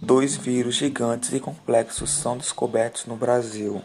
dois vírus gigantes e complexos são descobertos no Brasil.